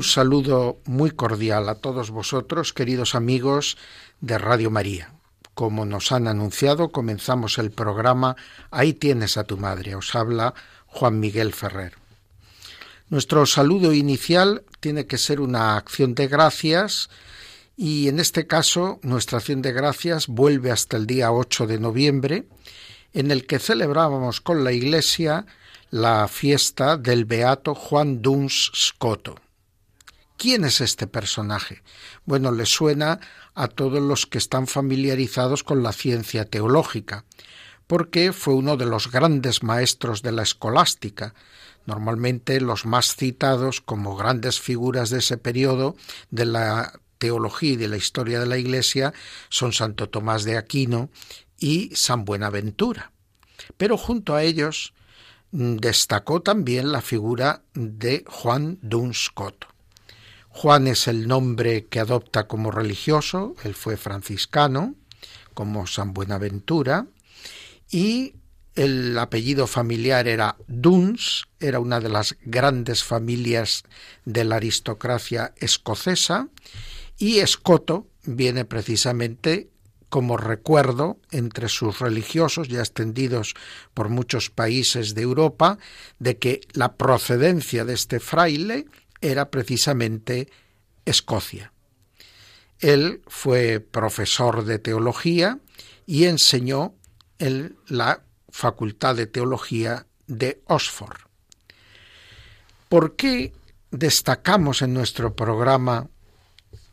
Un saludo muy cordial a todos vosotros, queridos amigos de Radio María. Como nos han anunciado, comenzamos el programa Ahí tienes a tu madre. Os habla Juan Miguel Ferrer. Nuestro saludo inicial tiene que ser una acción de gracias y en este caso nuestra acción de gracias vuelve hasta el día 8 de noviembre en el que celebrábamos con la Iglesia la fiesta del beato Juan Duns Scoto. ¿Quién es este personaje? Bueno, le suena a todos los que están familiarizados con la ciencia teológica, porque fue uno de los grandes maestros de la escolástica, Normalmente los más citados como grandes figuras de ese periodo de la teología y de la historia de la Iglesia son Santo Tomás de Aquino y San Buenaventura. Pero junto a ellos mm, destacó también la figura de Juan Duns Scoto. Juan es el nombre que adopta como religioso, él fue franciscano, como San Buenaventura, y el apellido familiar era Duns, era una de las grandes familias de la aristocracia escocesa, y Escoto viene precisamente como recuerdo entre sus religiosos ya extendidos por muchos países de Europa de que la procedencia de este fraile era precisamente Escocia. Él fue profesor de teología y enseñó en la Facultad de Teología de Oxford. ¿Por qué destacamos en nuestro programa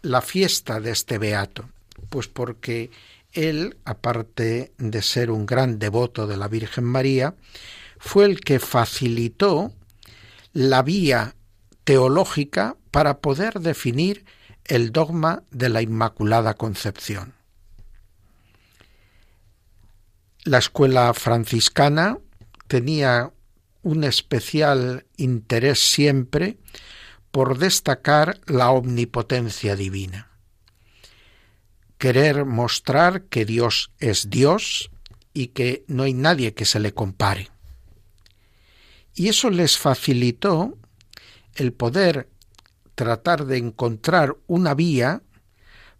la fiesta de este beato? Pues porque él, aparte de ser un gran devoto de la Virgen María, fue el que facilitó la vía teológica para poder definir el dogma de la Inmaculada Concepción. La escuela franciscana tenía un especial interés siempre por destacar la omnipotencia divina. Querer mostrar que Dios es Dios y que no hay nadie que se le compare. Y eso les facilitó el poder tratar de encontrar una vía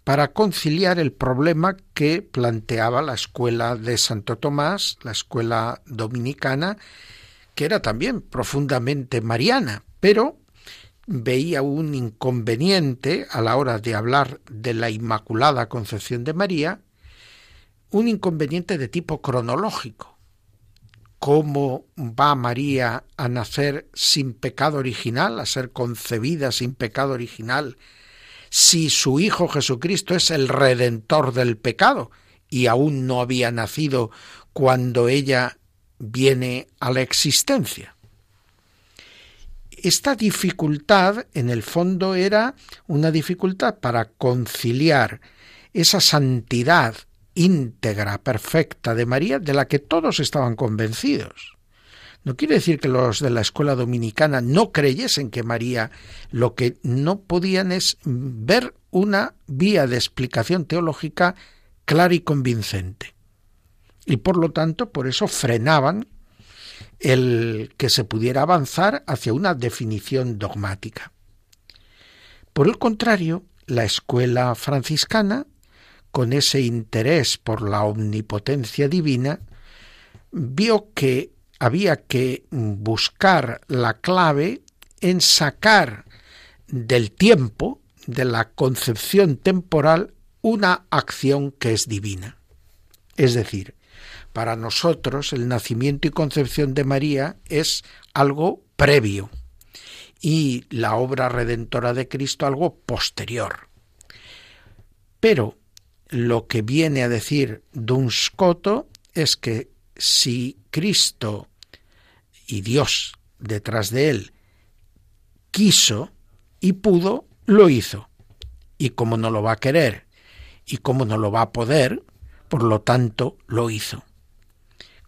para conciliar el problema que planteaba la escuela de Santo Tomás, la escuela dominicana, que era también profundamente mariana, pero veía un inconveniente a la hora de hablar de la Inmaculada Concepción de María, un inconveniente de tipo cronológico. ¿Cómo va María a nacer sin pecado original, a ser concebida sin pecado original si su Hijo Jesucristo es el redentor del pecado y aún no había nacido cuando ella viene a la existencia. Esta dificultad, en el fondo, era una dificultad para conciliar esa santidad íntegra, perfecta de María, de la que todos estaban convencidos. No quiere decir que los de la escuela dominicana no creyesen que María lo que no podían es ver una vía de explicación teológica clara y convincente. Y por lo tanto, por eso frenaban el que se pudiera avanzar hacia una definición dogmática. Por el contrario, la escuela franciscana, con ese interés por la omnipotencia divina, vio que había que buscar la clave en sacar del tiempo, de la concepción temporal, una acción que es divina. Es decir, para nosotros el nacimiento y concepción de María es algo previo y la obra redentora de Cristo algo posterior. Pero lo que viene a decir Dunscoto es que si Cristo y Dios detrás de él quiso y pudo, lo hizo. Y como no lo va a querer y como no lo va a poder, por lo tanto lo hizo.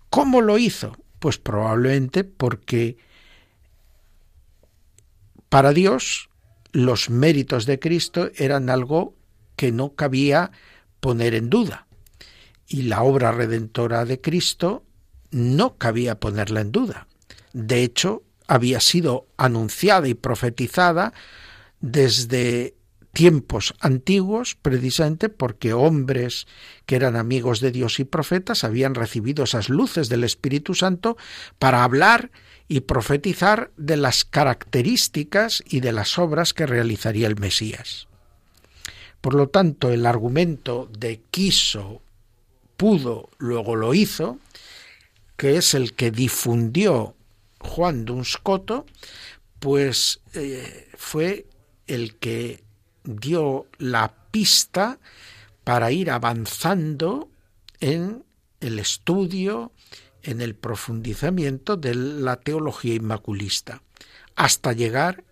¿Cómo lo hizo? Pues probablemente porque para Dios los méritos de Cristo eran algo que no cabía poner en duda. Y la obra redentora de Cristo no cabía ponerla en duda. De hecho, había sido anunciada y profetizada desde tiempos antiguos, precisamente porque hombres que eran amigos de Dios y profetas habían recibido esas luces del Espíritu Santo para hablar y profetizar de las características y de las obras que realizaría el Mesías. Por lo tanto, el argumento de quiso, pudo, luego lo hizo, que es el que difundió Juan Dunscoto, pues eh, fue el que dio la pista para ir avanzando en el estudio, en el profundizamiento de la teología inmaculista, hasta llegar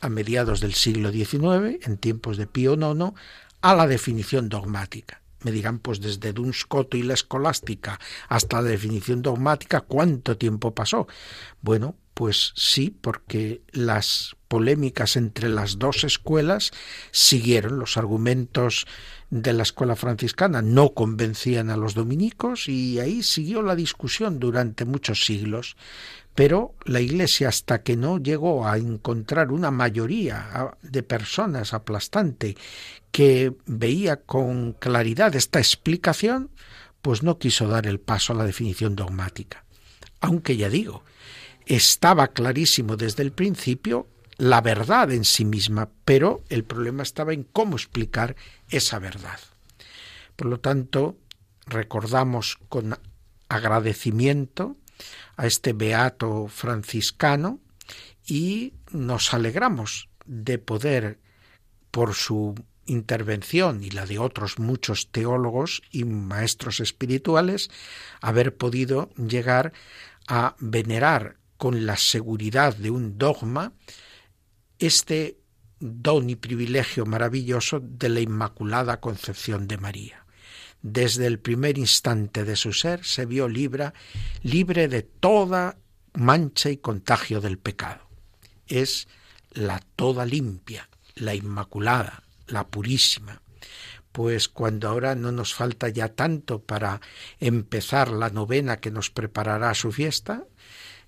a mediados del siglo XIX, en tiempos de Pío IX, a la definición dogmática. Me dirán, pues desde Duns y la escolástica hasta la definición dogmática, ¿cuánto tiempo pasó? Bueno, pues sí, porque las polémicas entre las dos escuelas siguieron los argumentos de la escuela franciscana no convencían a los dominicos y ahí siguió la discusión durante muchos siglos. Pero la Iglesia, hasta que no llegó a encontrar una mayoría de personas aplastante que veía con claridad esta explicación, pues no quiso dar el paso a la definición dogmática. Aunque ya digo, estaba clarísimo desde el principio la verdad en sí misma, pero el problema estaba en cómo explicar esa verdad. Por lo tanto, recordamos con agradecimiento a este beato franciscano y nos alegramos de poder, por su intervención y la de otros muchos teólogos y maestros espirituales, haber podido llegar a venerar con la seguridad de un dogma este don y privilegio maravilloso de la Inmaculada Concepción de María. Desde el primer instante de su ser se vio libre, libre de toda mancha y contagio del pecado. Es la toda limpia, la Inmaculada, la purísima. Pues cuando ahora no nos falta ya tanto para empezar la novena que nos preparará a su fiesta,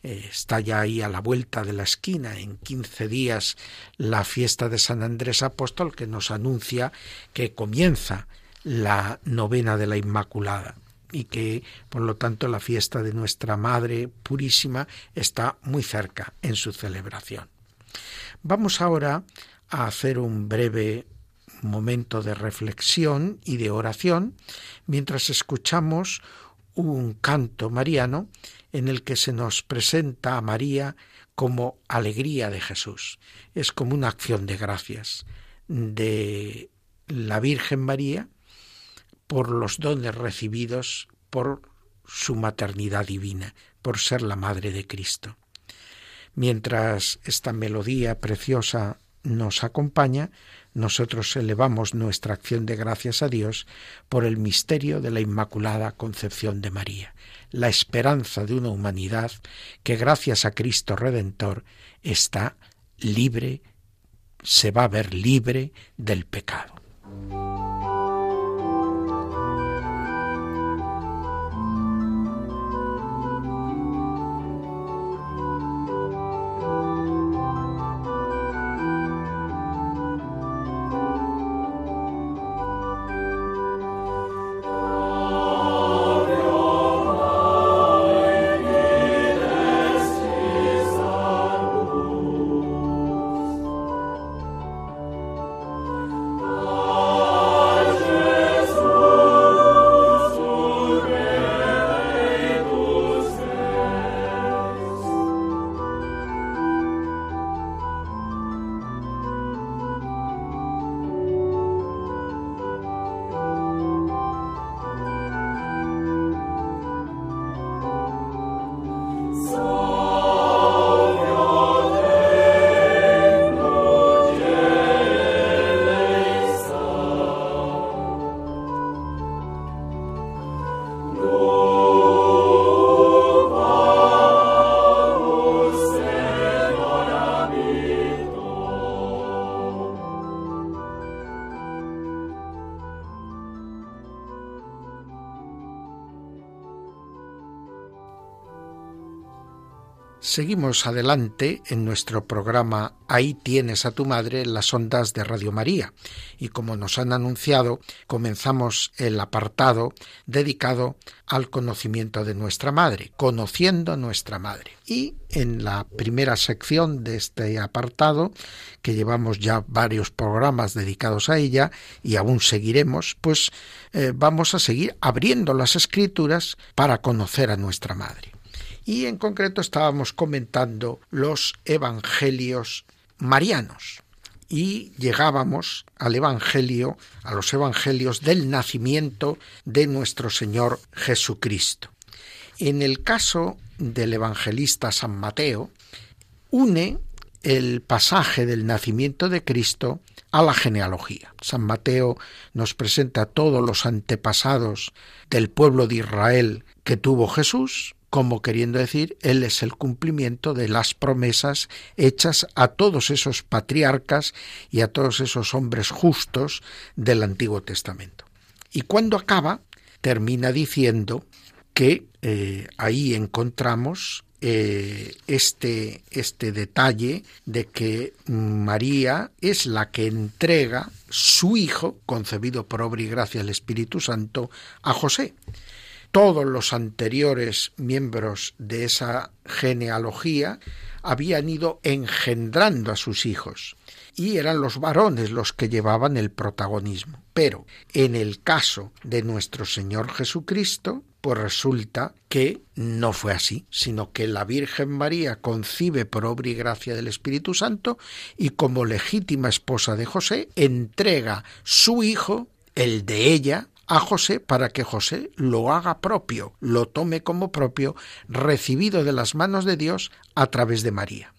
eh, está ya ahí a la vuelta de la esquina, en quince días, la fiesta de San Andrés Apóstol que nos anuncia que comienza la novena de la Inmaculada y que, por lo tanto, la fiesta de nuestra Madre Purísima está muy cerca en su celebración. Vamos ahora a hacer un breve momento de reflexión y de oración mientras escuchamos un canto mariano en el que se nos presenta a María como alegría de Jesús. Es como una acción de gracias de la Virgen María por los dones recibidos por su maternidad divina, por ser la Madre de Cristo. Mientras esta melodía preciosa nos acompaña, nosotros elevamos nuestra acción de gracias a Dios por el misterio de la Inmaculada Concepción de María, la esperanza de una humanidad que gracias a Cristo Redentor está libre, se va a ver libre del pecado. Seguimos adelante en nuestro programa Ahí tienes a tu madre las ondas de Radio María y como nos han anunciado comenzamos el apartado dedicado al conocimiento de nuestra madre, conociendo a nuestra madre. Y en la primera sección de este apartado, que llevamos ya varios programas dedicados a ella y aún seguiremos, pues eh, vamos a seguir abriendo las escrituras para conocer a nuestra madre y en concreto estábamos comentando los evangelios marianos y llegábamos al evangelio, a los evangelios del nacimiento de nuestro Señor Jesucristo. En el caso del evangelista San Mateo, une el pasaje del nacimiento de Cristo a la genealogía. San Mateo nos presenta todos los antepasados del pueblo de Israel que tuvo Jesús, como queriendo decir, Él es el cumplimiento de las promesas hechas a todos esos patriarcas y a todos esos hombres justos del Antiguo Testamento. Y cuando acaba, termina diciendo que eh, ahí encontramos eh, este, este detalle de que María es la que entrega su hijo, concebido por obra y gracia del Espíritu Santo, a José todos los anteriores miembros de esa genealogía habían ido engendrando a sus hijos y eran los varones los que llevaban el protagonismo. Pero en el caso de nuestro Señor Jesucristo, pues resulta que no fue así, sino que la Virgen María concibe por obra y gracia del Espíritu Santo y como legítima esposa de José entrega su hijo, el de ella, a José para que José lo haga propio, lo tome como propio, recibido de las manos de Dios a través de María.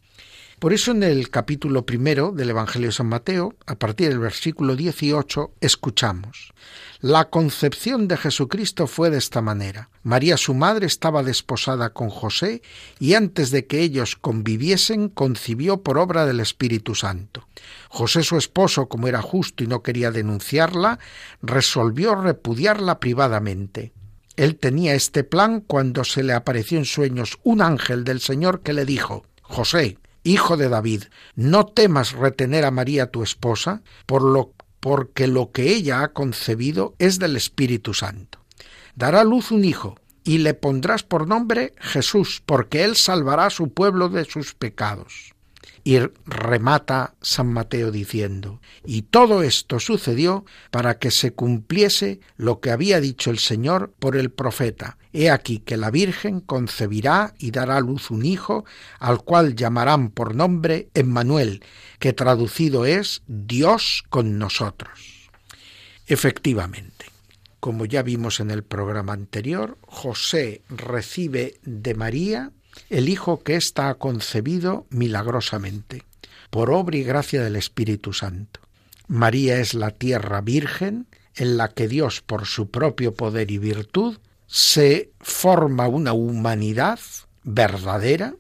Por eso en el capítulo primero del Evangelio de San Mateo, a partir del versículo 18, escuchamos. La concepción de Jesucristo fue de esta manera. María su madre estaba desposada con José y antes de que ellos conviviesen concibió por obra del Espíritu Santo. José su esposo, como era justo y no quería denunciarla, resolvió repudiarla privadamente. Él tenía este plan cuando se le apareció en sueños un ángel del Señor que le dijo José, hijo de David, no temas retener a María tu esposa, por lo porque lo que ella ha concebido es del Espíritu Santo. Dará luz un hijo, y le pondrás por nombre Jesús, porque él salvará a su pueblo de sus pecados. Y remata San Mateo diciendo, y todo esto sucedió para que se cumpliese lo que había dicho el Señor por el profeta. He aquí que la Virgen concebirá y dará a luz un hijo, al cual llamarán por nombre Emmanuel, que traducido es Dios con nosotros. Efectivamente, como ya vimos en el programa anterior, José recibe de María el Hijo que ha concebido milagrosamente, por obra y gracia del Espíritu Santo. María es la tierra virgen en la que Dios, por su propio poder y virtud, se forma una humanidad verdadera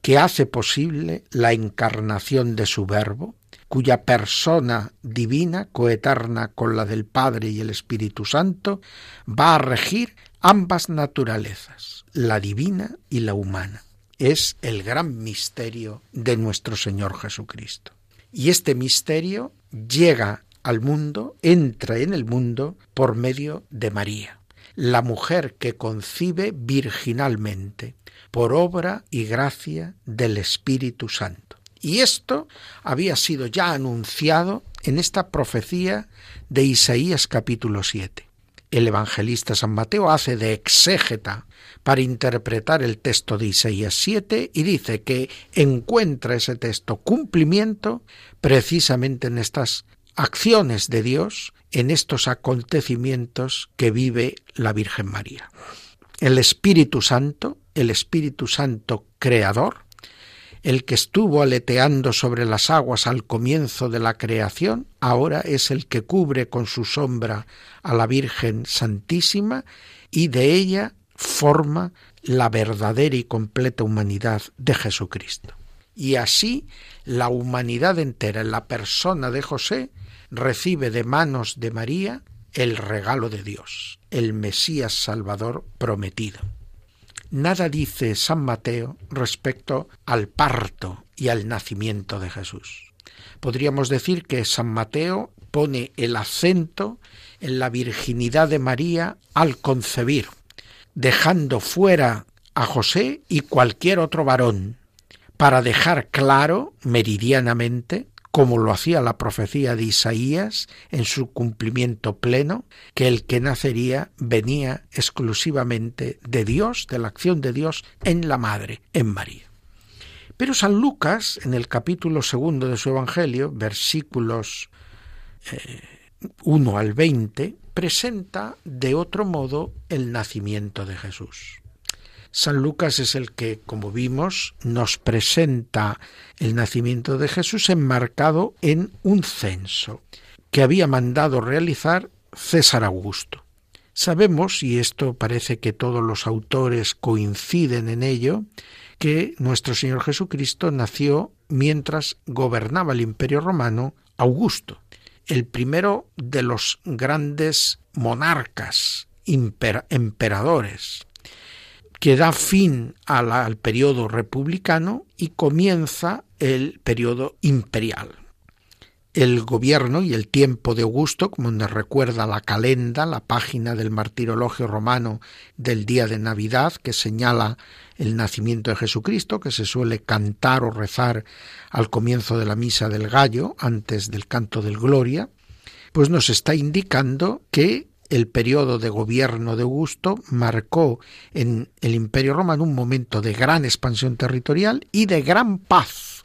que hace posible la encarnación de su Verbo, cuya persona divina, coeterna con la del Padre y el Espíritu Santo, va a regir ambas naturalezas, la divina y la humana. Es el gran misterio de nuestro Señor Jesucristo. Y este misterio llega al mundo, entra en el mundo por medio de María, la mujer que concibe virginalmente, por obra y gracia del Espíritu Santo. Y esto había sido ya anunciado en esta profecía de Isaías capítulo 7 el evangelista San Mateo hace de exégeta para interpretar el texto de Isaías 7 y dice que encuentra ese texto cumplimiento precisamente en estas acciones de Dios, en estos acontecimientos que vive la Virgen María. El Espíritu Santo, el Espíritu Santo creador, el que estuvo aleteando sobre las aguas al comienzo de la creación, ahora es el que cubre con su sombra a la Virgen Santísima y de ella forma la verdadera y completa humanidad de Jesucristo. Y así la humanidad entera en la persona de José recibe de manos de María el regalo de Dios, el Mesías Salvador prometido. Nada dice San Mateo respecto al parto y al nacimiento de Jesús. Podríamos decir que San Mateo pone el acento en la virginidad de María al concebir, dejando fuera a José y cualquier otro varón, para dejar claro meridianamente como lo hacía la profecía de Isaías en su cumplimiento pleno, que el que nacería venía exclusivamente de Dios, de la acción de Dios en la madre, en María. Pero San Lucas, en el capítulo segundo de su Evangelio, versículos 1 eh, al 20, presenta de otro modo el nacimiento de Jesús. San Lucas es el que, como vimos, nos presenta el nacimiento de Jesús enmarcado en un censo que había mandado realizar César Augusto. Sabemos, y esto parece que todos los autores coinciden en ello, que nuestro Señor Jesucristo nació mientras gobernaba el Imperio Romano Augusto, el primero de los grandes monarcas, emperadores que da fin al periodo republicano y comienza el periodo imperial. El gobierno y el tiempo de Augusto, como nos recuerda la calenda, la página del martirologio romano del día de Navidad, que señala el nacimiento de Jesucristo, que se suele cantar o rezar al comienzo de la misa del gallo, antes del canto del Gloria, pues nos está indicando que el periodo de gobierno de Augusto marcó en el Imperio Romano un momento de gran expansión territorial y de gran paz.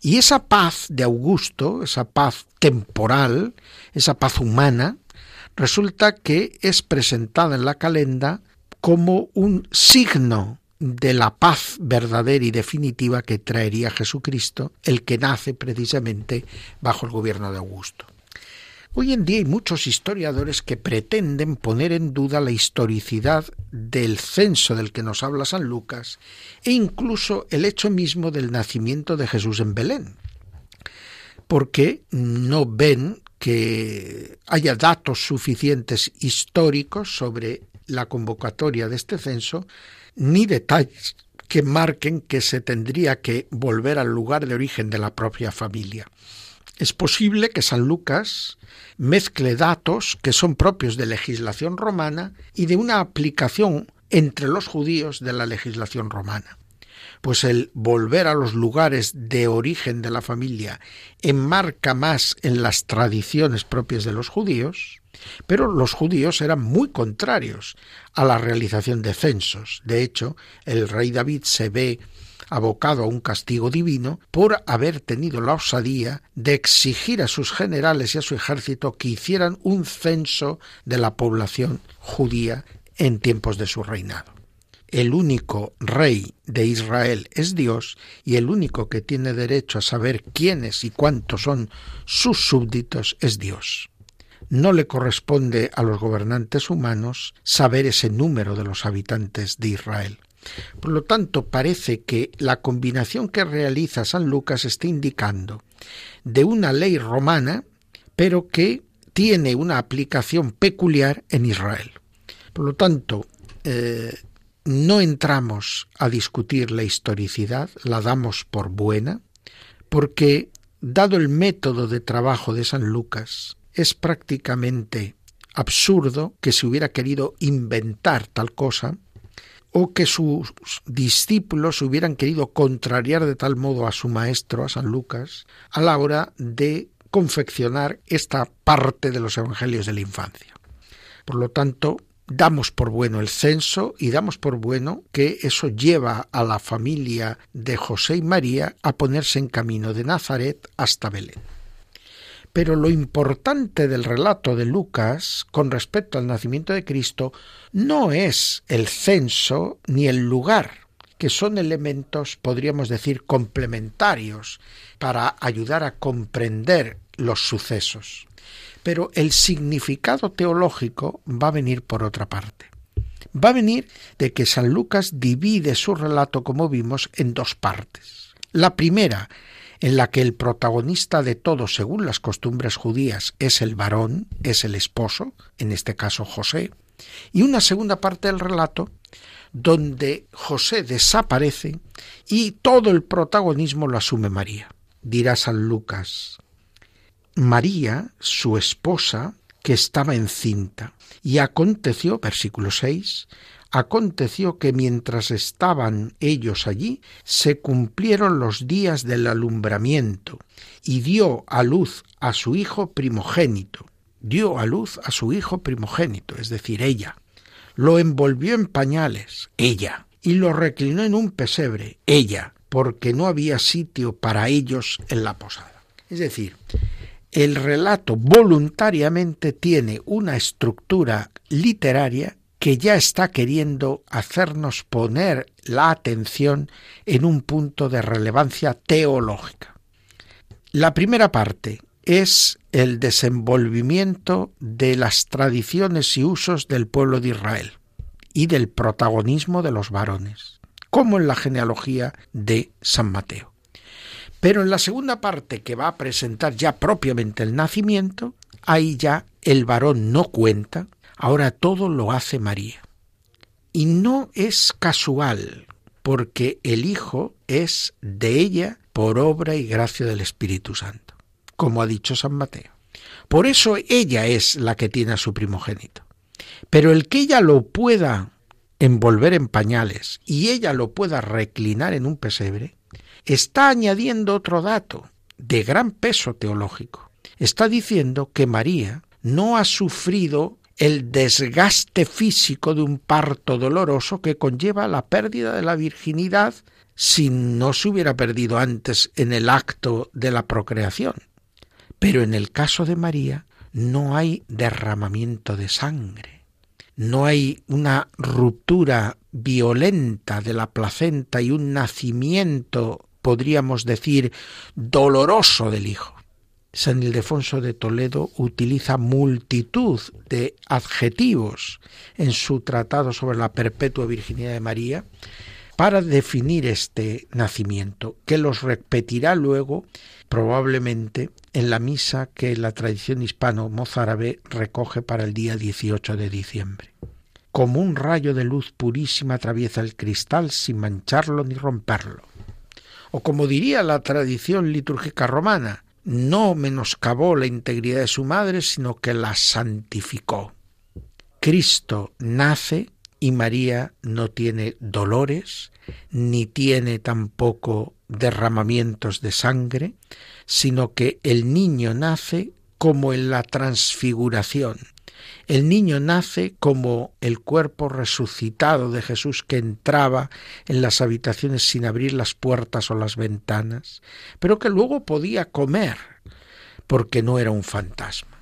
Y esa paz de Augusto, esa paz temporal, esa paz humana, resulta que es presentada en la calenda como un signo de la paz verdadera y definitiva que traería Jesucristo, el que nace precisamente bajo el gobierno de Augusto. Hoy en día hay muchos historiadores que pretenden poner en duda la historicidad del censo del que nos habla San Lucas e incluso el hecho mismo del nacimiento de Jesús en Belén, porque no ven que haya datos suficientes históricos sobre la convocatoria de este censo, ni detalles que marquen que se tendría que volver al lugar de origen de la propia familia. Es posible que San Lucas mezcle datos que son propios de legislación romana y de una aplicación entre los judíos de la legislación romana. Pues el volver a los lugares de origen de la familia enmarca más en las tradiciones propias de los judíos, pero los judíos eran muy contrarios a la realización de censos. De hecho, el rey David se ve abocado a un castigo divino por haber tenido la osadía de exigir a sus generales y a su ejército que hicieran un censo de la población judía en tiempos de su reinado. El único rey de Israel es Dios y el único que tiene derecho a saber quiénes y cuántos son sus súbditos es Dios. No le corresponde a los gobernantes humanos saber ese número de los habitantes de Israel. Por lo tanto, parece que la combinación que realiza San Lucas está indicando de una ley romana, pero que tiene una aplicación peculiar en Israel. Por lo tanto, eh, no entramos a discutir la historicidad, la damos por buena, porque, dado el método de trabajo de San Lucas, es prácticamente absurdo que se hubiera querido inventar tal cosa o que sus discípulos hubieran querido contrariar de tal modo a su maestro, a San Lucas, a la hora de confeccionar esta parte de los evangelios de la infancia. Por lo tanto, damos por bueno el censo y damos por bueno que eso lleva a la familia de José y María a ponerse en camino de Nazaret hasta Belén. Pero lo importante del relato de Lucas con respecto al nacimiento de Cristo no es el censo ni el lugar, que son elementos, podríamos decir, complementarios para ayudar a comprender los sucesos. Pero el significado teológico va a venir por otra parte. Va a venir de que San Lucas divide su relato, como vimos, en dos partes. La primera en la que el protagonista de todo, según las costumbres judías, es el varón, es el esposo, en este caso José, y una segunda parte del relato donde José desaparece y todo el protagonismo lo asume María. Dirá San Lucas, María, su esposa, que estaba encinta, y aconteció, versículo 6, aconteció que mientras estaban ellos allí, se cumplieron los días del alumbramiento, y dio a luz a su hijo primogénito, dio a luz a su hijo primogénito, es decir, ella. Lo envolvió en pañales, ella, y lo reclinó en un pesebre, ella, porque no había sitio para ellos en la posada. Es decir, el relato voluntariamente tiene una estructura literaria que ya está queriendo hacernos poner la atención en un punto de relevancia teológica. La primera parte, es el desenvolvimiento de las tradiciones y usos del pueblo de Israel y del protagonismo de los varones, como en la genealogía de San Mateo. Pero en la segunda parte que va a presentar ya propiamente el nacimiento, ahí ya el varón no cuenta, ahora todo lo hace María. Y no es casual, porque el Hijo es de ella por obra y gracia del Espíritu Santo como ha dicho San Mateo. Por eso ella es la que tiene a su primogénito. Pero el que ella lo pueda envolver en pañales y ella lo pueda reclinar en un pesebre, está añadiendo otro dato de gran peso teológico. Está diciendo que María no ha sufrido el desgaste físico de un parto doloroso que conlleva la pérdida de la virginidad si no se hubiera perdido antes en el acto de la procreación. Pero en el caso de María no hay derramamiento de sangre, no hay una ruptura violenta de la placenta y un nacimiento, podríamos decir, doloroso del Hijo. San Ildefonso de Toledo utiliza multitud de adjetivos en su tratado sobre la perpetua virginidad de María para definir este nacimiento, que los repetirá luego probablemente en la misa que la tradición hispano-mozárabe recoge para el día 18 de diciembre. Como un rayo de luz purísima atraviesa el cristal sin mancharlo ni romperlo. O como diría la tradición litúrgica romana, no menoscabó la integridad de su madre, sino que la santificó. Cristo nace y María no tiene dolores, ni tiene tampoco derramamientos de sangre, sino que el niño nace como en la transfiguración. El niño nace como el cuerpo resucitado de Jesús que entraba en las habitaciones sin abrir las puertas o las ventanas, pero que luego podía comer, porque no era un fantasma.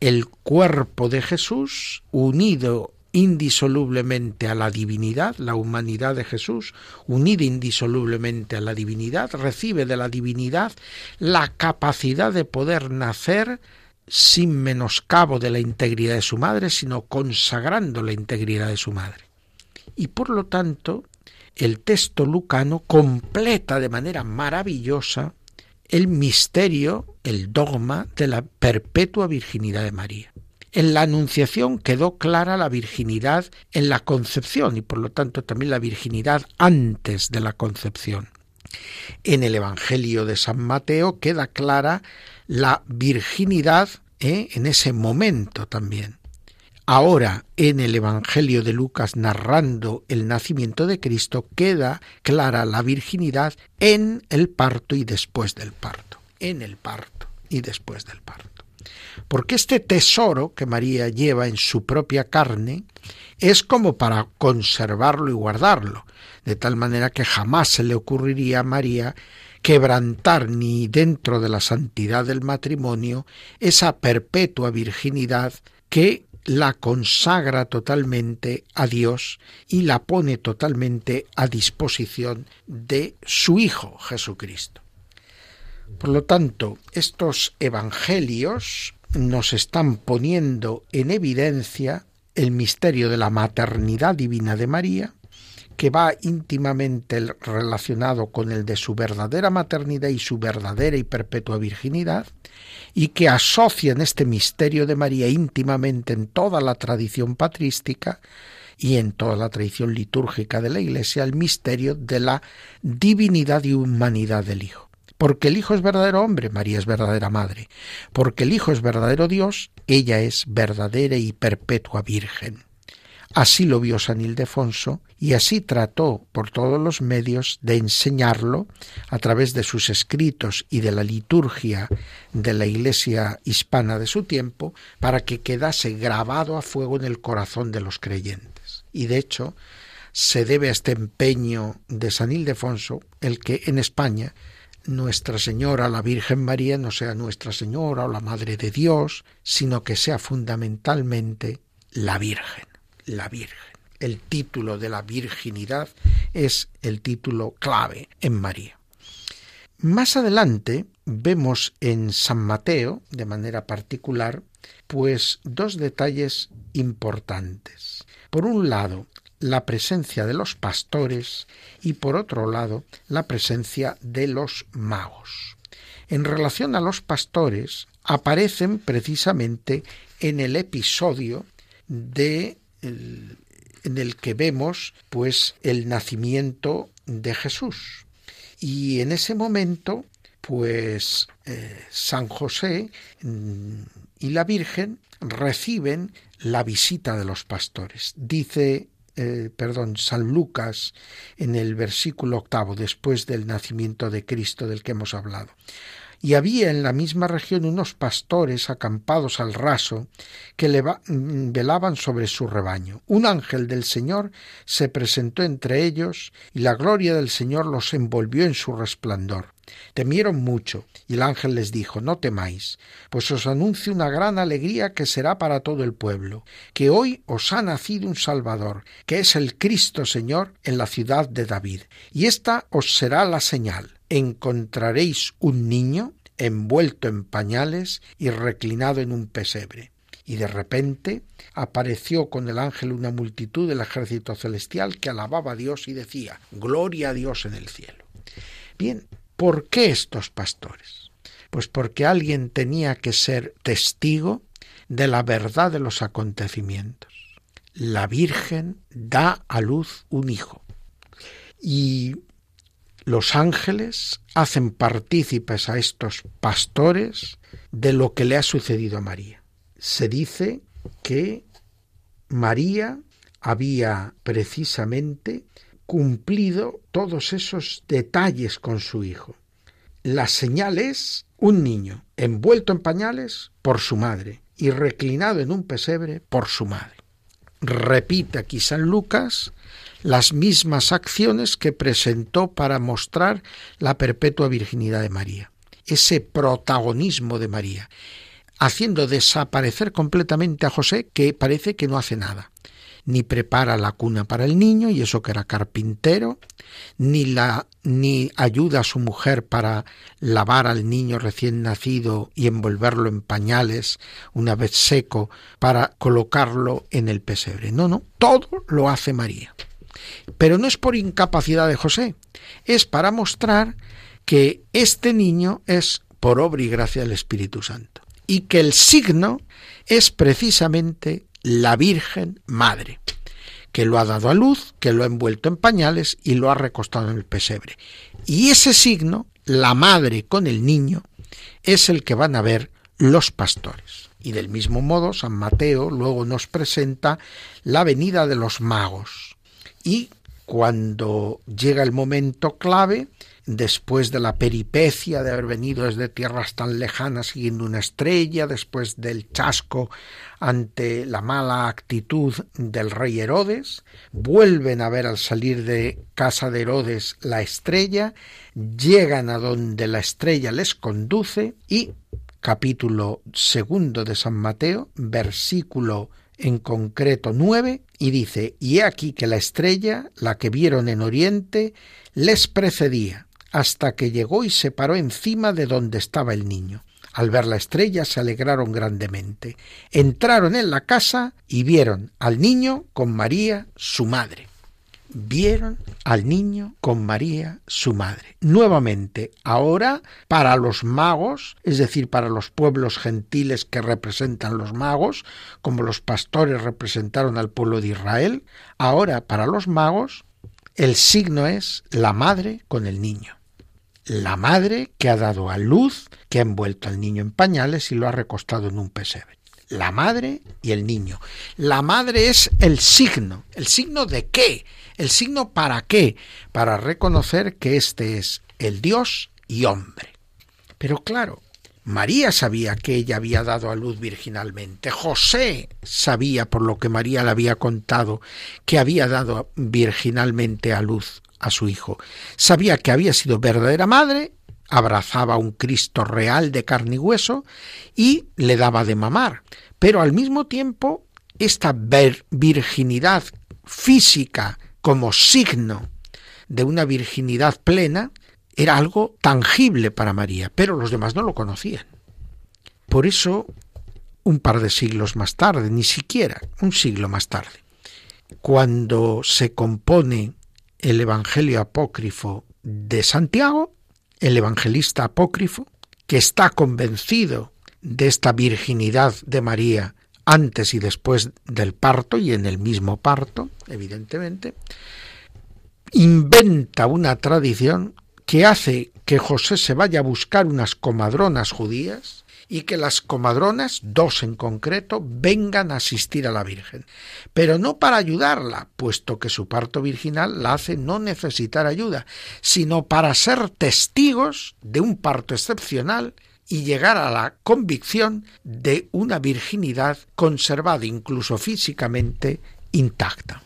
El cuerpo de Jesús, unido indisolublemente a la divinidad, la humanidad de Jesús, unida indisolublemente a la divinidad, recibe de la divinidad la capacidad de poder nacer sin menoscabo de la integridad de su madre, sino consagrando la integridad de su madre. Y por lo tanto, el texto lucano completa de manera maravillosa el misterio, el dogma de la perpetua virginidad de María. En la Anunciación quedó clara la virginidad en la concepción y por lo tanto también la virginidad antes de la concepción. En el Evangelio de San Mateo queda clara la virginidad ¿eh? en ese momento también. Ahora, en el Evangelio de Lucas, narrando el nacimiento de Cristo, queda clara la virginidad en el parto y después del parto. En el parto y después del parto porque este tesoro que María lleva en su propia carne es como para conservarlo y guardarlo, de tal manera que jamás se le ocurriría a María quebrantar ni dentro de la santidad del matrimonio esa perpetua virginidad que la consagra totalmente a Dios y la pone totalmente a disposición de su Hijo Jesucristo. Por lo tanto, estos evangelios nos están poniendo en evidencia el misterio de la maternidad divina de María, que va íntimamente relacionado con el de su verdadera maternidad y su verdadera y perpetua virginidad, y que asocian este misterio de María íntimamente en toda la tradición patrística y en toda la tradición litúrgica de la Iglesia el misterio de la divinidad y humanidad del Hijo. Porque el Hijo es verdadero hombre, María es verdadera madre. Porque el Hijo es verdadero Dios, ella es verdadera y perpetua Virgen. Así lo vio San Ildefonso y así trató por todos los medios de enseñarlo a través de sus escritos y de la liturgia de la Iglesia hispana de su tiempo para que quedase grabado a fuego en el corazón de los creyentes. Y de hecho, se debe a este empeño de San Ildefonso el que en España nuestra Señora, la Virgen María, no sea Nuestra Señora o la Madre de Dios, sino que sea fundamentalmente la Virgen, la Virgen. El título de la virginidad es el título clave en María. Más adelante vemos en San Mateo, de manera particular, pues dos detalles importantes. Por un lado, la presencia de los pastores y por otro lado la presencia de los magos. En relación a los pastores aparecen precisamente en el episodio de en el que vemos pues el nacimiento de Jesús. Y en ese momento pues eh, San José mm, y la Virgen reciben la visita de los pastores. Dice eh, perdón, San Lucas en el versículo octavo, después del nacimiento de Cristo del que hemos hablado. Y había en la misma región unos pastores acampados al raso que mm, velaban sobre su rebaño. Un ángel del Señor se presentó entre ellos y la gloria del Señor los envolvió en su resplandor Temieron mucho, y el ángel les dijo, No temáis, pues os anuncio una gran alegría que será para todo el pueblo, que hoy os ha nacido un Salvador, que es el Cristo Señor en la ciudad de David. Y esta os será la señal. Encontraréis un niño envuelto en pañales y reclinado en un pesebre. Y de repente apareció con el ángel una multitud del ejército celestial que alababa a Dios y decía, Gloria a Dios en el cielo. Bien, ¿Por qué estos pastores? Pues porque alguien tenía que ser testigo de la verdad de los acontecimientos. La Virgen da a luz un hijo y los ángeles hacen partícipes a estos pastores de lo que le ha sucedido a María. Se dice que María había precisamente cumplido todos esos detalles con su hijo. La señal es un niño envuelto en pañales por su madre y reclinado en un pesebre por su madre. Repite aquí San Lucas las mismas acciones que presentó para mostrar la perpetua virginidad de María, ese protagonismo de María, haciendo desaparecer completamente a José, que parece que no hace nada ni prepara la cuna para el niño, y eso que era carpintero, ni, la, ni ayuda a su mujer para lavar al niño recién nacido y envolverlo en pañales una vez seco para colocarlo en el pesebre. No, no, todo lo hace María. Pero no es por incapacidad de José, es para mostrar que este niño es por obra y gracia del Espíritu Santo y que el signo es precisamente la Virgen Madre, que lo ha dado a luz, que lo ha envuelto en pañales y lo ha recostado en el pesebre. Y ese signo, la madre con el niño, es el que van a ver los pastores. Y del mismo modo, San Mateo luego nos presenta la venida de los magos. Y cuando llega el momento clave, después de la peripecia de haber venido desde tierras tan lejanas siguiendo una estrella, después del chasco ante la mala actitud del rey Herodes, vuelven a ver al salir de casa de Herodes la estrella, llegan a donde la estrella les conduce y capítulo segundo de San Mateo, versículo en concreto nueve, y dice, y he aquí que la estrella, la que vieron en oriente, les precedía hasta que llegó y se paró encima de donde estaba el niño. Al ver la estrella se alegraron grandemente. Entraron en la casa y vieron al niño con María, su madre. Vieron al niño con María, su madre. Nuevamente, ahora para los magos, es decir, para los pueblos gentiles que representan los magos, como los pastores representaron al pueblo de Israel, ahora para los magos el signo es la madre con el niño. La madre que ha dado a luz, que ha envuelto al niño en pañales y lo ha recostado en un pesebre la madre y el niño. La madre es el signo. ¿El signo de qué? ¿El signo para qué? Para reconocer que este es el Dios y hombre. Pero claro, María sabía que ella había dado a luz virginalmente. José sabía, por lo que María le había contado, que había dado virginalmente a luz a su hijo. Sabía que había sido verdadera madre, abrazaba a un Cristo real de carne y hueso y le daba de mamar. Pero al mismo tiempo, esta virginidad física como signo de una virginidad plena era algo tangible para María, pero los demás no lo conocían. Por eso, un par de siglos más tarde, ni siquiera un siglo más tarde, cuando se compone el Evangelio apócrifo de Santiago, el evangelista apócrifo, que está convencido de esta virginidad de María antes y después del parto y en el mismo parto, evidentemente, inventa una tradición que hace que José se vaya a buscar unas comadronas judías y que las comadronas, dos en concreto, vengan a asistir a la Virgen, pero no para ayudarla, puesto que su parto virginal la hace no necesitar ayuda, sino para ser testigos de un parto excepcional y llegar a la convicción de una virginidad conservada incluso físicamente intacta.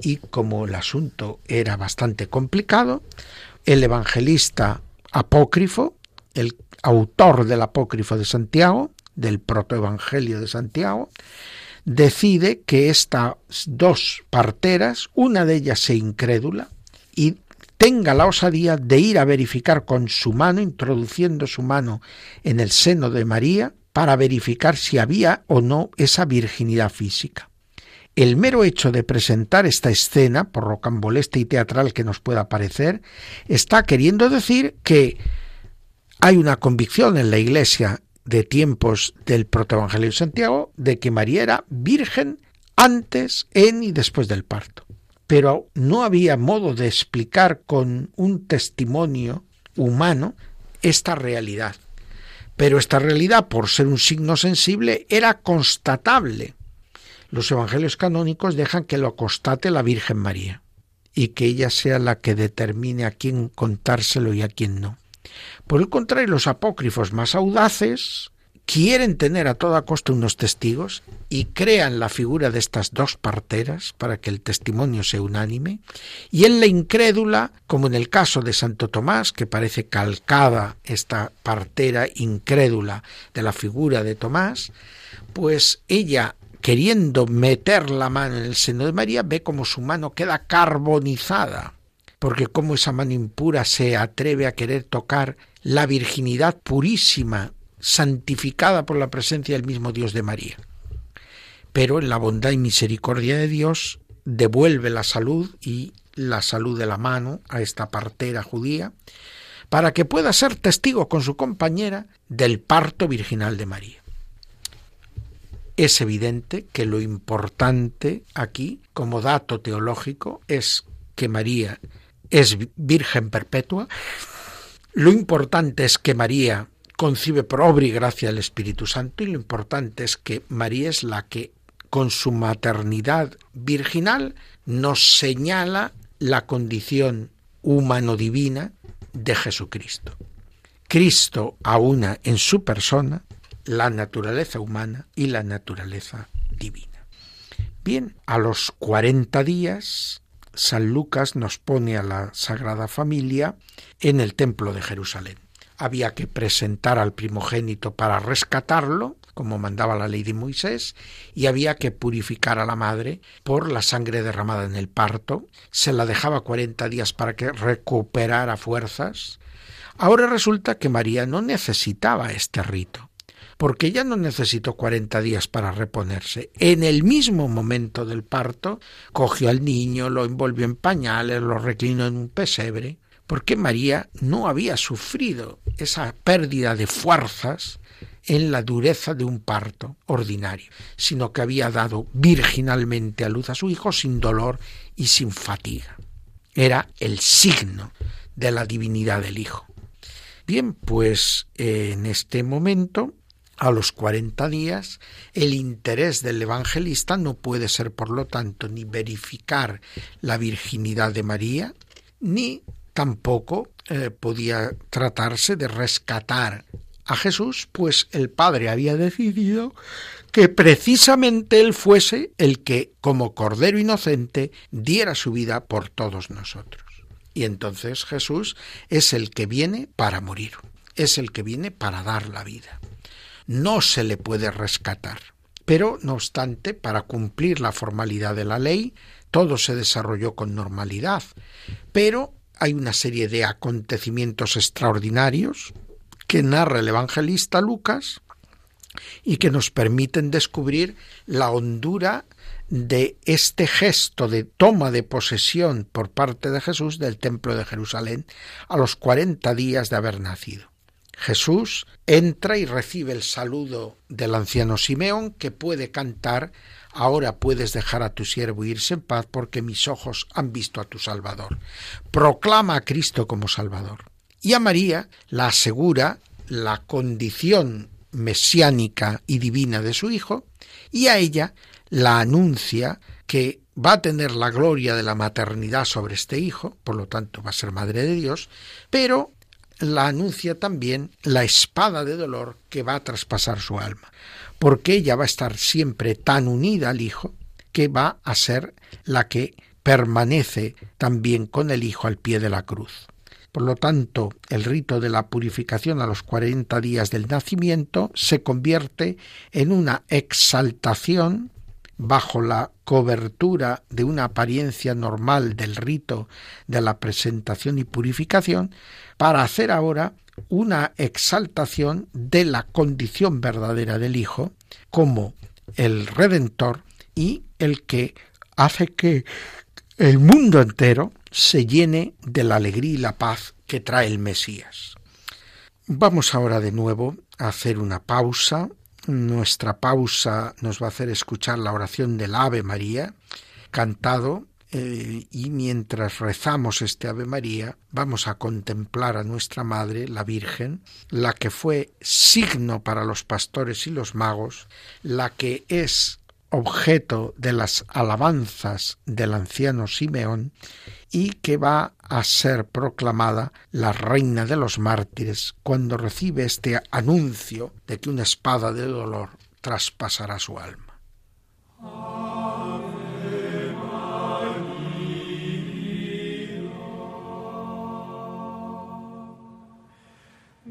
Y como el asunto era bastante complicado, el evangelista apócrifo, el autor del apócrifo de Santiago, del protoevangelio de Santiago, decide que estas dos parteras, una de ellas se incrédula y tenga la osadía de ir a verificar con su mano, introduciendo su mano en el seno de María, para verificar si había o no esa virginidad física. El mero hecho de presentar esta escena, por rocambolesta y teatral que nos pueda parecer, está queriendo decir que hay una convicción en la Iglesia de tiempos del protoevangelio de Santiago de que María era virgen antes, en y después del parto pero no había modo de explicar con un testimonio humano esta realidad. Pero esta realidad, por ser un signo sensible, era constatable. Los evangelios canónicos dejan que lo constate la Virgen María y que ella sea la que determine a quién contárselo y a quién no. Por el contrario, los apócrifos más audaces quieren tener a toda costa unos testigos y crean la figura de estas dos parteras para que el testimonio sea unánime, y en la incrédula, como en el caso de Santo Tomás, que parece calcada esta partera incrédula de la figura de Tomás, pues ella queriendo meter la mano en el seno de María, ve como su mano queda carbonizada, porque como esa mano impura se atreve a querer tocar la virginidad purísima santificada por la presencia del mismo Dios de María. Pero en la bondad y misericordia de Dios devuelve la salud y la salud de la mano a esta partera judía para que pueda ser testigo con su compañera del parto virginal de María. Es evidente que lo importante aquí, como dato teológico, es que María es virgen perpetua. Lo importante es que María concibe por obra y gracia del Espíritu Santo y lo importante es que María es la que con su maternidad virginal nos señala la condición humano-divina de Jesucristo. Cristo aúna en su persona la naturaleza humana y la naturaleza divina. Bien, a los 40 días, San Lucas nos pone a la Sagrada Familia en el Templo de Jerusalén había que presentar al primogénito para rescatarlo, como mandaba la ley de Moisés, y había que purificar a la madre por la sangre derramada en el parto, se la dejaba cuarenta días para que recuperara fuerzas. Ahora resulta que María no necesitaba este rito, porque ella no necesitó 40 días para reponerse. En el mismo momento del parto, cogió al niño, lo envolvió en pañales, lo reclinó en un pesebre, porque María no había sufrido esa pérdida de fuerzas en la dureza de un parto ordinario, sino que había dado virginalmente a luz a su hijo sin dolor y sin fatiga. Era el signo de la divinidad del hijo. Bien, pues en este momento, a los cuarenta días, el interés del evangelista no puede ser, por lo tanto, ni verificar la virginidad de María, ni tampoco eh, podía tratarse de rescatar a Jesús, pues el Padre había decidido que precisamente Él fuese el que, como Cordero Inocente, diera su vida por todos nosotros. Y entonces Jesús es el que viene para morir, es el que viene para dar la vida. No se le puede rescatar. Pero, no obstante, para cumplir la formalidad de la ley, todo se desarrolló con normalidad. Pero hay una serie de acontecimientos extraordinarios que narra el evangelista Lucas y que nos permiten descubrir la hondura de este gesto de toma de posesión por parte de Jesús del templo de Jerusalén a los cuarenta días de haber nacido. Jesús entra y recibe el saludo del anciano Simeón que puede cantar Ahora puedes dejar a tu siervo irse en paz porque mis ojos han visto a tu Salvador. Proclama a Cristo como Salvador. Y a María la asegura la condición mesiánica y divina de su Hijo, y a ella la anuncia que va a tener la gloria de la maternidad sobre este Hijo, por lo tanto va a ser Madre de Dios, pero la anuncia también la espada de dolor que va a traspasar su alma porque ella va a estar siempre tan unida al Hijo que va a ser la que permanece también con el Hijo al pie de la cruz. Por lo tanto, el rito de la purificación a los cuarenta días del nacimiento se convierte en una exaltación bajo la cobertura de una apariencia normal del rito de la presentación y purificación, para hacer ahora una exaltación de la condición verdadera del Hijo como el Redentor y el que hace que el mundo entero se llene de la alegría y la paz que trae el Mesías. Vamos ahora de nuevo a hacer una pausa. Nuestra pausa nos va a hacer escuchar la oración del Ave María, cantado eh, y mientras rezamos este Ave María, vamos a contemplar a nuestra Madre, la Virgen, la que fue signo para los pastores y los magos, la que es objeto de las alabanzas del anciano Simeón y que va a ser proclamada la reina de los mártires cuando recibe este anuncio de que una espada de dolor traspasará su alma.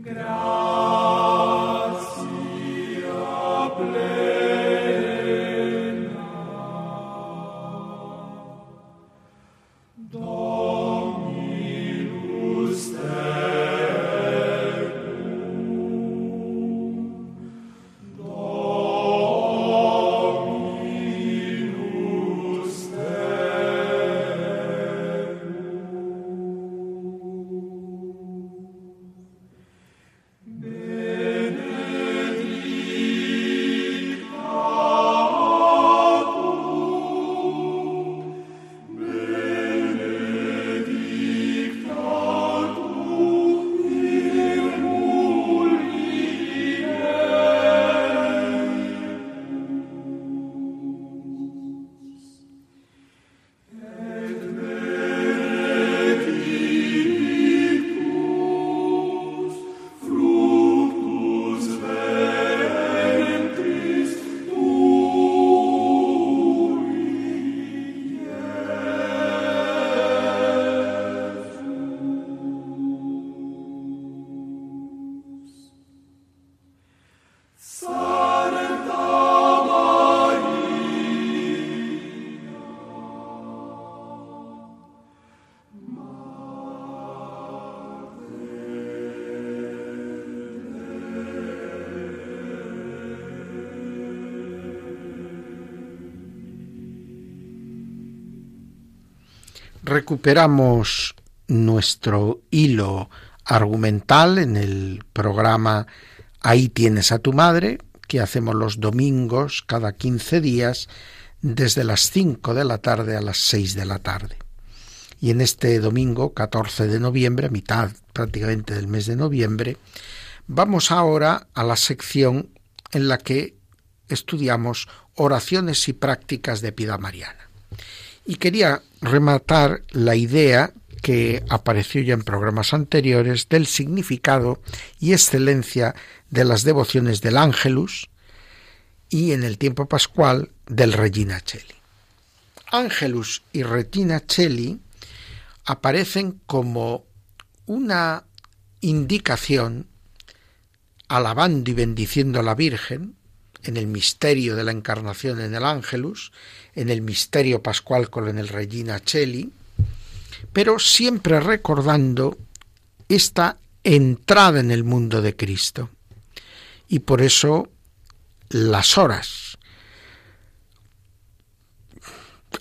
Grazie. Recuperamos nuestro hilo argumental en el programa Ahí tienes a tu madre, que hacemos los domingos cada 15 días desde las 5 de la tarde a las 6 de la tarde. Y en este domingo 14 de noviembre, a mitad prácticamente del mes de noviembre, vamos ahora a la sección en la que estudiamos oraciones y prácticas de piedad mariana. Y quería rematar la idea que apareció ya en programas anteriores del significado y excelencia de las devociones del Ángelus y en el tiempo pascual del Regina Cheli. Ángelus y Regina Cheli aparecen como una indicación alabando y bendiciendo a la Virgen en el misterio de la encarnación en el Ángelus, en el misterio pascual con el Regina Cheli, pero siempre recordando esta entrada en el mundo de Cristo. Y por eso las horas,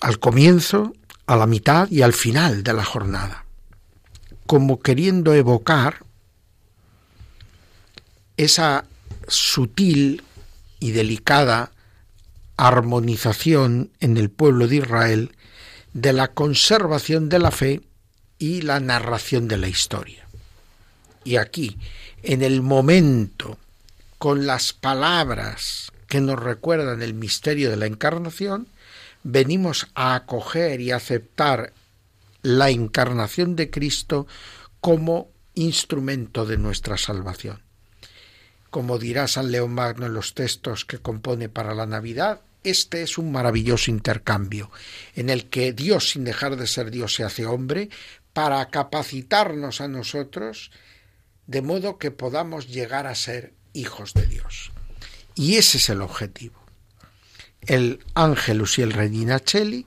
al comienzo, a la mitad y al final de la jornada, como queriendo evocar esa sutil y delicada armonización en el pueblo de Israel de la conservación de la fe y la narración de la historia. Y aquí, en el momento, con las palabras que nos recuerdan el misterio de la encarnación, venimos a acoger y aceptar la encarnación de Cristo como instrumento de nuestra salvación. Como dirá San León Magno en los textos que compone para la Navidad, este es un maravilloso intercambio en el que Dios, sin dejar de ser Dios, se hace hombre para capacitarnos a nosotros de modo que podamos llegar a ser hijos de Dios. Y ese es el objetivo. El Ángelus y el Regina Cheli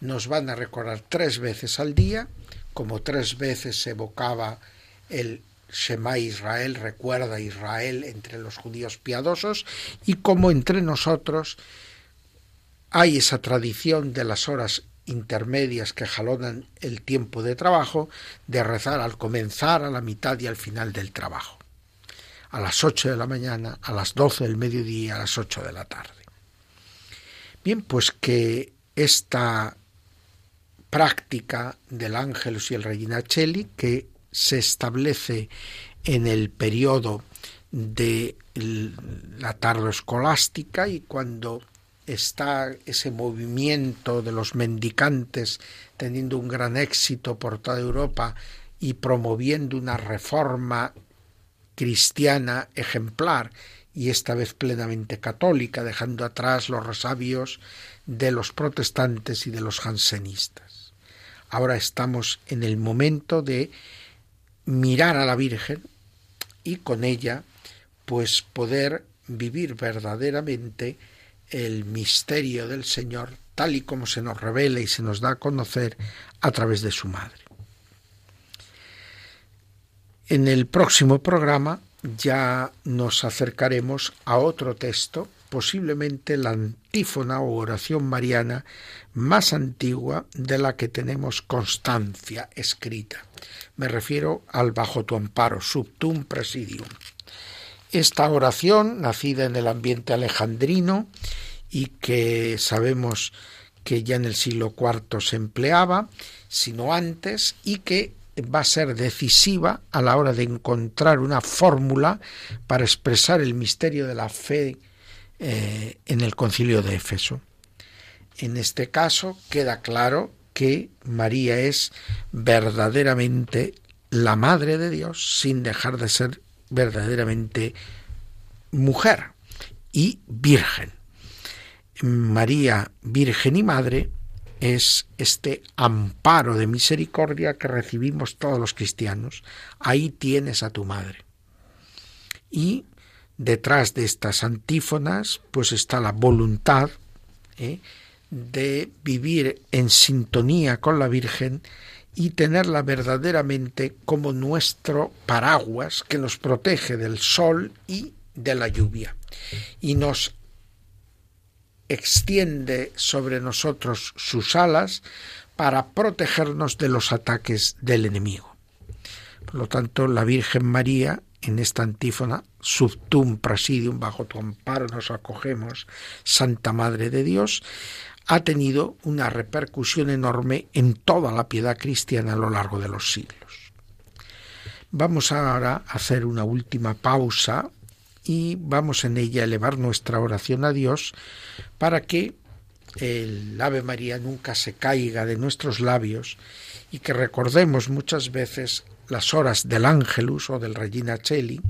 nos van a recordar tres veces al día, como tres veces se evocaba el Shema Israel, recuerda Israel entre los judíos piadosos, y como entre nosotros hay esa tradición de las horas intermedias que jalonan el tiempo de trabajo, de rezar al comenzar, a la mitad y al final del trabajo. A las ocho de la mañana, a las doce del mediodía, a las ocho de la tarde. Bien, pues que esta práctica del Ángelus y el Regina que se establece en el periodo de la tarde escolástica y cuando está ese movimiento de los mendicantes teniendo un gran éxito por toda Europa y promoviendo una reforma cristiana ejemplar y esta vez plenamente católica, dejando atrás los resabios de los protestantes y de los jansenistas. Ahora estamos en el momento de mirar a la Virgen y con ella pues poder vivir verdaderamente el misterio del Señor tal y como se nos revela y se nos da a conocer a través de su madre. En el próximo programa ya nos acercaremos a otro texto, posiblemente la antífona o oración mariana más antigua de la que tenemos constancia escrita. Me refiero al bajo tu amparo, subtum presidium. Esta oración, nacida en el ambiente alejandrino y que sabemos que ya en el siglo IV se empleaba, sino antes, y que va a ser decisiva a la hora de encontrar una fórmula para expresar el misterio de la fe eh, en el concilio de Éfeso. En este caso queda claro que María es verdaderamente la Madre de Dios sin dejar de ser verdaderamente mujer y virgen. María, Virgen y Madre, es este amparo de misericordia que recibimos todos los cristianos. Ahí tienes a tu madre. Y detrás de estas antífonas, pues está la voluntad ¿eh? de vivir en sintonía con la Virgen y tenerla verdaderamente como nuestro paraguas que nos protege del sol y de la lluvia y nos extiende sobre nosotros sus alas para protegernos de los ataques del enemigo. Por lo tanto, la Virgen María, en esta antífona, subtum presidium, bajo tu amparo nos acogemos, Santa Madre de Dios, ha tenido una repercusión enorme en toda la piedad cristiana a lo largo de los siglos. Vamos ahora a hacer una última pausa y vamos en ella a elevar nuestra oración a Dios para que el Ave María nunca se caiga de nuestros labios y que recordemos muchas veces las horas del Ángelus o del Regina Cheli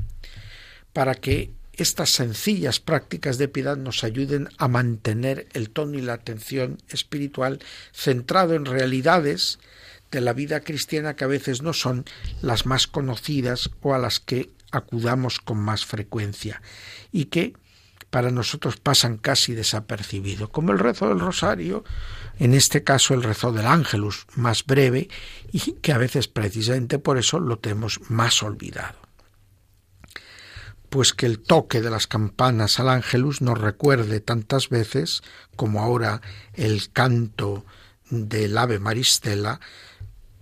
para que estas sencillas prácticas de piedad nos ayuden a mantener el tono y la atención espiritual centrado en realidades de la vida cristiana que a veces no son las más conocidas o a las que acudamos con más frecuencia y que para nosotros pasan casi desapercibido, como el rezo del rosario, en este caso el rezo del ángelus, más breve y que a veces precisamente por eso lo tenemos más olvidado. Pues que el toque de las campanas al ángelus nos recuerde tantas veces como ahora el canto del ave maristela,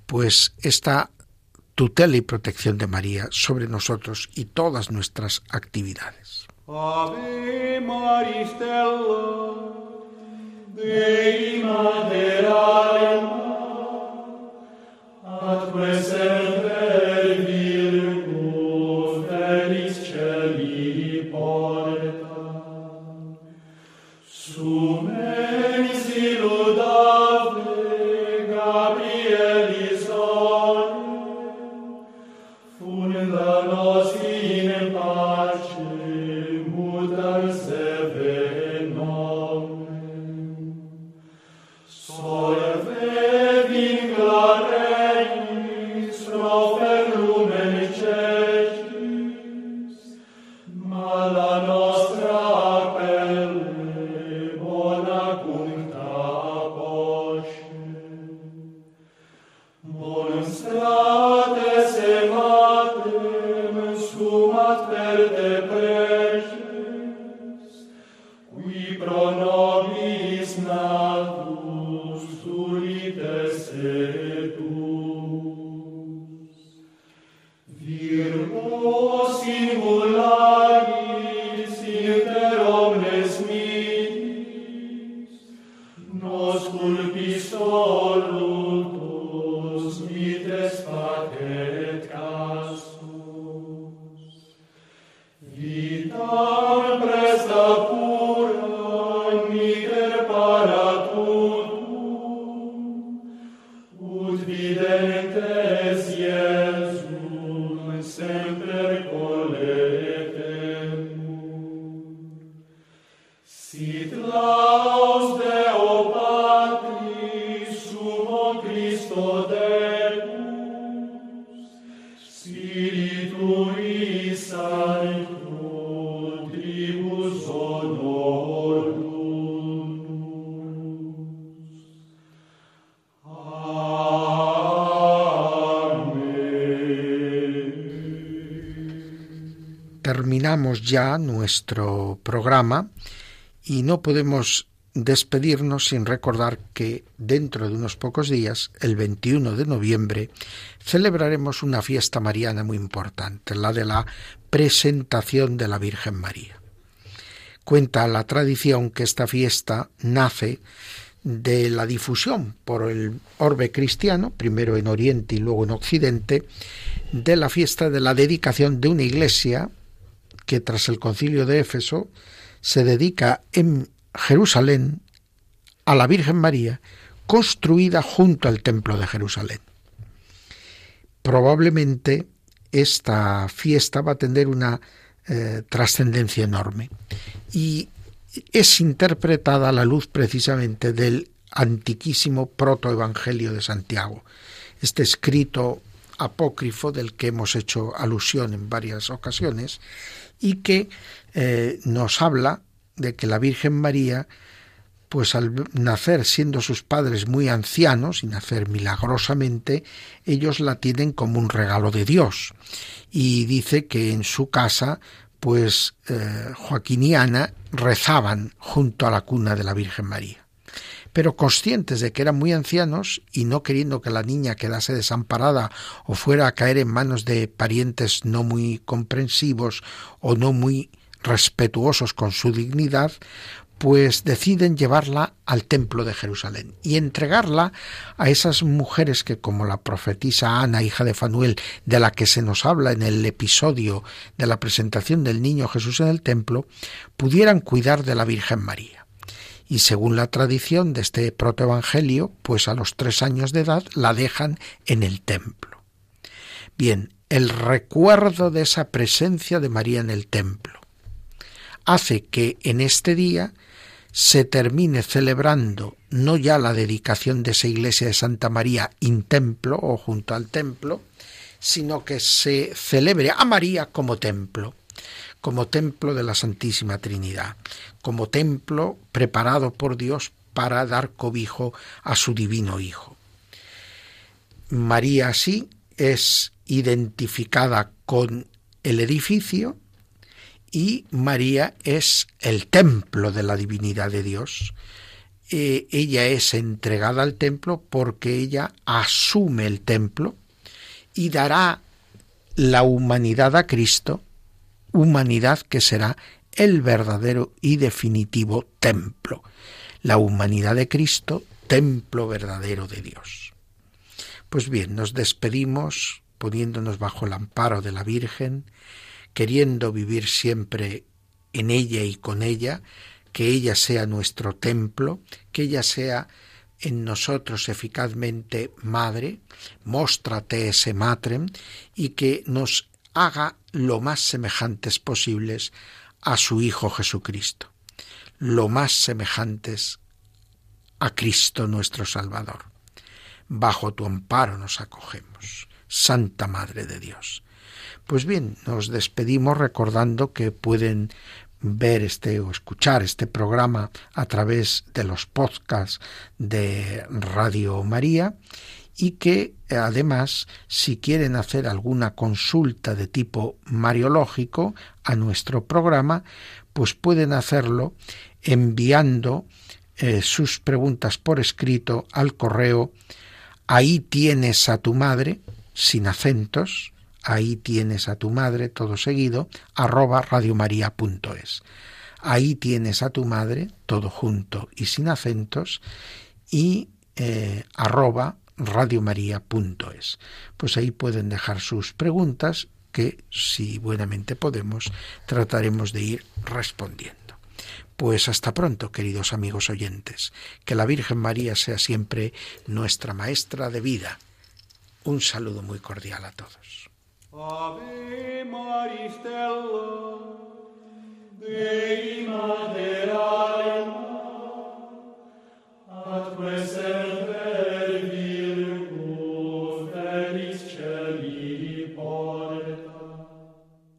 pues esta tutela y protección de María sobre nosotros y todas nuestras actividades. Ave Dei materarium ad quae serve terminamos ya nuestro programa y no podemos despedirnos sin recordar que dentro de unos pocos días, el 21 de noviembre, celebraremos una fiesta mariana muy importante, la de la presentación de la Virgen María. Cuenta la tradición que esta fiesta nace de la difusión por el orbe cristiano, primero en Oriente y luego en Occidente, de la fiesta de la dedicación de una iglesia que tras el concilio de Éfeso se dedica en Jerusalén a la Virgen María, construida junto al templo de Jerusalén. Probablemente esta fiesta va a tener una eh, trascendencia enorme y es interpretada a la luz precisamente del antiquísimo protoevangelio de Santiago, este escrito apócrifo del que hemos hecho alusión en varias ocasiones y que eh, nos habla de que la Virgen María, pues al nacer siendo sus padres muy ancianos y nacer milagrosamente, ellos la tienen como un regalo de Dios. Y dice que en su casa, pues eh, Joaquín y Ana rezaban junto a la cuna de la Virgen María. Pero conscientes de que eran muy ancianos y no queriendo que la niña quedase desamparada o fuera a caer en manos de parientes no muy comprensivos o no muy respetuosos con su dignidad, pues deciden llevarla al templo de Jerusalén y entregarla a esas mujeres que, como la profetisa Ana, hija de Fanuel, de la que se nos habla en el episodio de la presentación del niño Jesús en el templo, pudieran cuidar de la Virgen María. Y según la tradición de este protoevangelio, pues a los tres años de edad la dejan en el templo. Bien, el recuerdo de esa presencia de María en el templo hace que en este día se termine celebrando no ya la dedicación de esa iglesia de Santa María in templo o junto al templo, sino que se celebre a María como templo, como templo de la Santísima Trinidad, como templo preparado por Dios para dar cobijo a su divino Hijo. María así es identificada con el edificio y María es el templo de la divinidad de Dios. Eh, ella es entregada al templo porque ella asume el templo y dará la humanidad a Cristo, humanidad que será el verdadero y definitivo templo. La humanidad de Cristo, templo verdadero de Dios. Pues bien, nos despedimos poniéndonos bajo el amparo de la Virgen, queriendo vivir siempre en ella y con ella, que ella sea nuestro templo, que ella sea en nosotros eficazmente madre, móstrate ese matrem, y que nos haga lo más semejantes posibles a su Hijo Jesucristo, lo más semejantes a Cristo nuestro Salvador. Bajo tu amparo nos acogemos, Santa Madre de Dios. Pues bien, nos despedimos recordando que pueden ver este o escuchar este programa a través de los podcasts de Radio María y que además si quieren hacer alguna consulta de tipo mariológico a nuestro programa, pues pueden hacerlo enviando eh, sus preguntas por escrito al correo ahí tienes a tu madre sin acentos ahí tienes a tu madre, todo seguido, arroba radiomaria.es. Ahí tienes a tu madre, todo junto y sin acentos, y eh, arroba radiomaria.es. Pues ahí pueden dejar sus preguntas que, si buenamente podemos, trataremos de ir respondiendo. Pues hasta pronto, queridos amigos oyentes. Que la Virgen María sea siempre nuestra maestra de vida. Un saludo muy cordial a todos. Ave